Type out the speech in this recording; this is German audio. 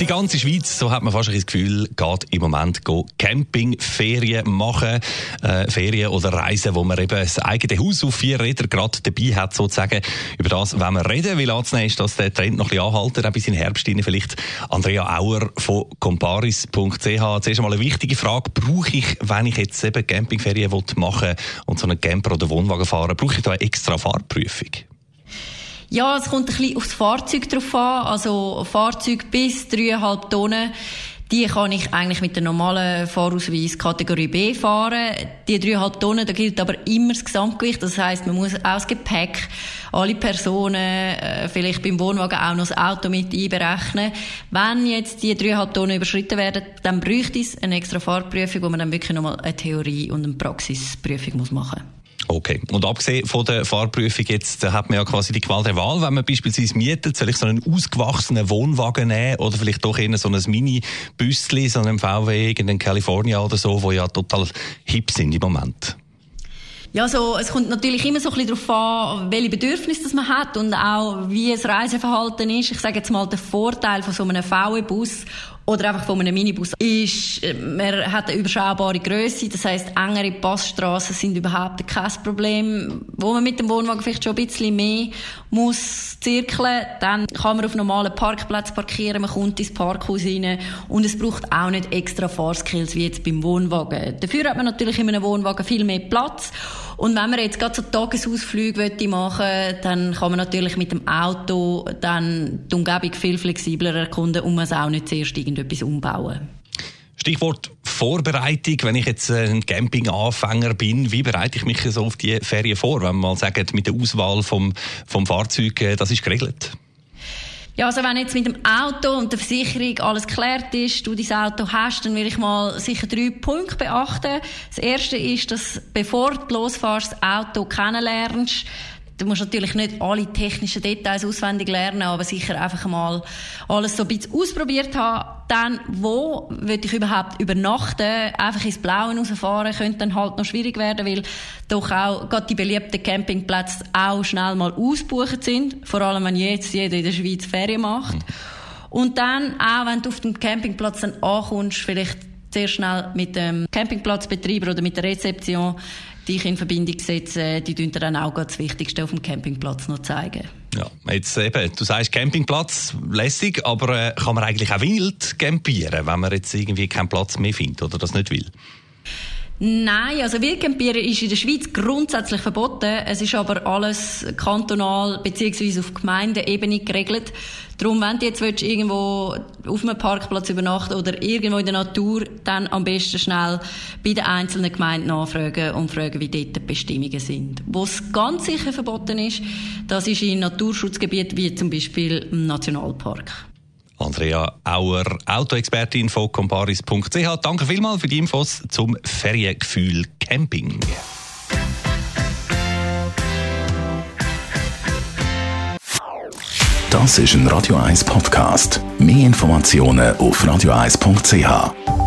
die ganze Schweiz, so hat man fast ein das Gefühl, geht im Moment Campingferien machen. Äh, Ferien oder Reisen, wo man eben das eigene Haus auf vier Räder gerade dabei hat, sozusagen. Über das wenn wir reden. Wie anzunehmen ist, dass der Trend noch ein bisschen anhalten, auch bis in den Herbst rein. Vielleicht Andrea Auer von comparis.ch. Zuerst einmal eine wichtige Frage. Brauche ich, wenn ich jetzt eben Campingferien machen will und so einen Camper oder Wohnwagen fahren, brauche ich da eine extra Fahrprüfung? Ja, es kommt ein bisschen aufs Fahrzeug drauf an. Also Fahrzeug bis 3,5 Tonnen. Die kann ich eigentlich mit der normalen Fahrausweis Kategorie B fahren. Die 3,5 Tonnen, da gilt aber immer das Gesamtgewicht. Das heißt, man muss auch das Gepäck, alle Personen, äh, vielleicht beim Wohnwagen auch noch das Auto mit einberechnen. Wenn jetzt die 3,5 Tonnen überschritten werden, dann bräuchte es eine extra Fahrprüfung, wo man dann wirklich nochmal eine Theorie und eine Praxisprüfung machen muss. Okay. Und abgesehen von der Fahrprüfung jetzt äh, hat man ja quasi die Qual der Wahl, wenn man beispielsweise mietet, soll ich so einen ausgewachsenen Wohnwagen nehmen oder vielleicht doch eher so ein Mini-Büsschen, so einen VW, irgendeinen California oder so, wo ja total hip sind im Moment. Ja, so, es kommt natürlich immer so ein bisschen darauf an, welche Bedürfnisse das man hat und auch wie das Reiseverhalten ist. Ich sage jetzt mal, der Vorteil von so einem VW-Bus oder einfach von einem Minibus ist, man hat eine überschaubare Größe, das heißt engere Passstraßen sind überhaupt kein Problem. Wo man mit dem Wohnwagen vielleicht schon ein bisschen mehr muss zirkeln, dann kann man auf normalen Parkplätzen parkieren, man kommt ins Parkhaus rein und es braucht auch nicht extra Fahrskills wie jetzt beim Wohnwagen. Dafür hat man natürlich in einem Wohnwagen viel mehr Platz und wenn man jetzt gerade so Tagesausflüge machen möchte, dann kann man natürlich mit dem Auto dann die Umgebung viel flexibler erkunden und man es auch nicht zuerst irgendetwas umbauen. Stichwort Vorbereitung. Wenn ich jetzt ein Campinganfänger bin, wie bereite ich mich so auf die Ferien vor? Wenn man mal sagt, mit der Auswahl vom, vom Fahrzeug, äh, das ist geregelt. Ja, also wenn jetzt mit dem Auto und der Versicherung alles geklärt ist, du dein Auto hast, dann will ich mal sicher drei Punkte beachten. Das erste ist, dass bevor du losfährst, das Auto kennenlernst, Du musst natürlich nicht alle technischen Details auswendig lernen, aber sicher einfach mal alles so ein bisschen ausprobiert haben. Dann, wo will ich überhaupt übernachten? Einfach ins Blaue rausfahren könnte dann halt noch schwierig werden, weil doch auch gerade die beliebten Campingplätze auch schnell mal ausbucht sind. Vor allem, wenn jetzt jeder in der Schweiz Ferien macht. Und dann, auch wenn du auf dem Campingplatz dann ankommst, vielleicht sehr schnell mit dem Campingplatzbetreiber oder mit der Rezeption dich in Verbindung setzen, die dir dann auch das Wichtigste auf dem Campingplatz noch zeigen. Ja, jetzt eben, du sagst Campingplatz, lässig, aber äh, kann man eigentlich auch wild campieren, wenn man jetzt irgendwie keinen Platz mehr findet oder das nicht will? Nein, also Wildcampieren ist in der Schweiz grundsätzlich verboten. Es ist aber alles kantonal bzw. auf Gemeindeebene geregelt. Darum, wenn du jetzt irgendwo auf einem Parkplatz übernachten oder irgendwo in der Natur, dann am besten schnell bei den einzelnen Gemeinden nachfragen und fragen, wie dort die Bestimmungen sind. Wo es ganz sicher verboten ist, das ist in Naturschutzgebieten wie zum Beispiel im Nationalpark. Andrea Auer, Autoexpertin von comparis.ch. Danke vielmals für die Infos zum Feriengefühl Camping. Das ist ein Radio 1 Podcast. Mehr Informationen auf radio1.ch.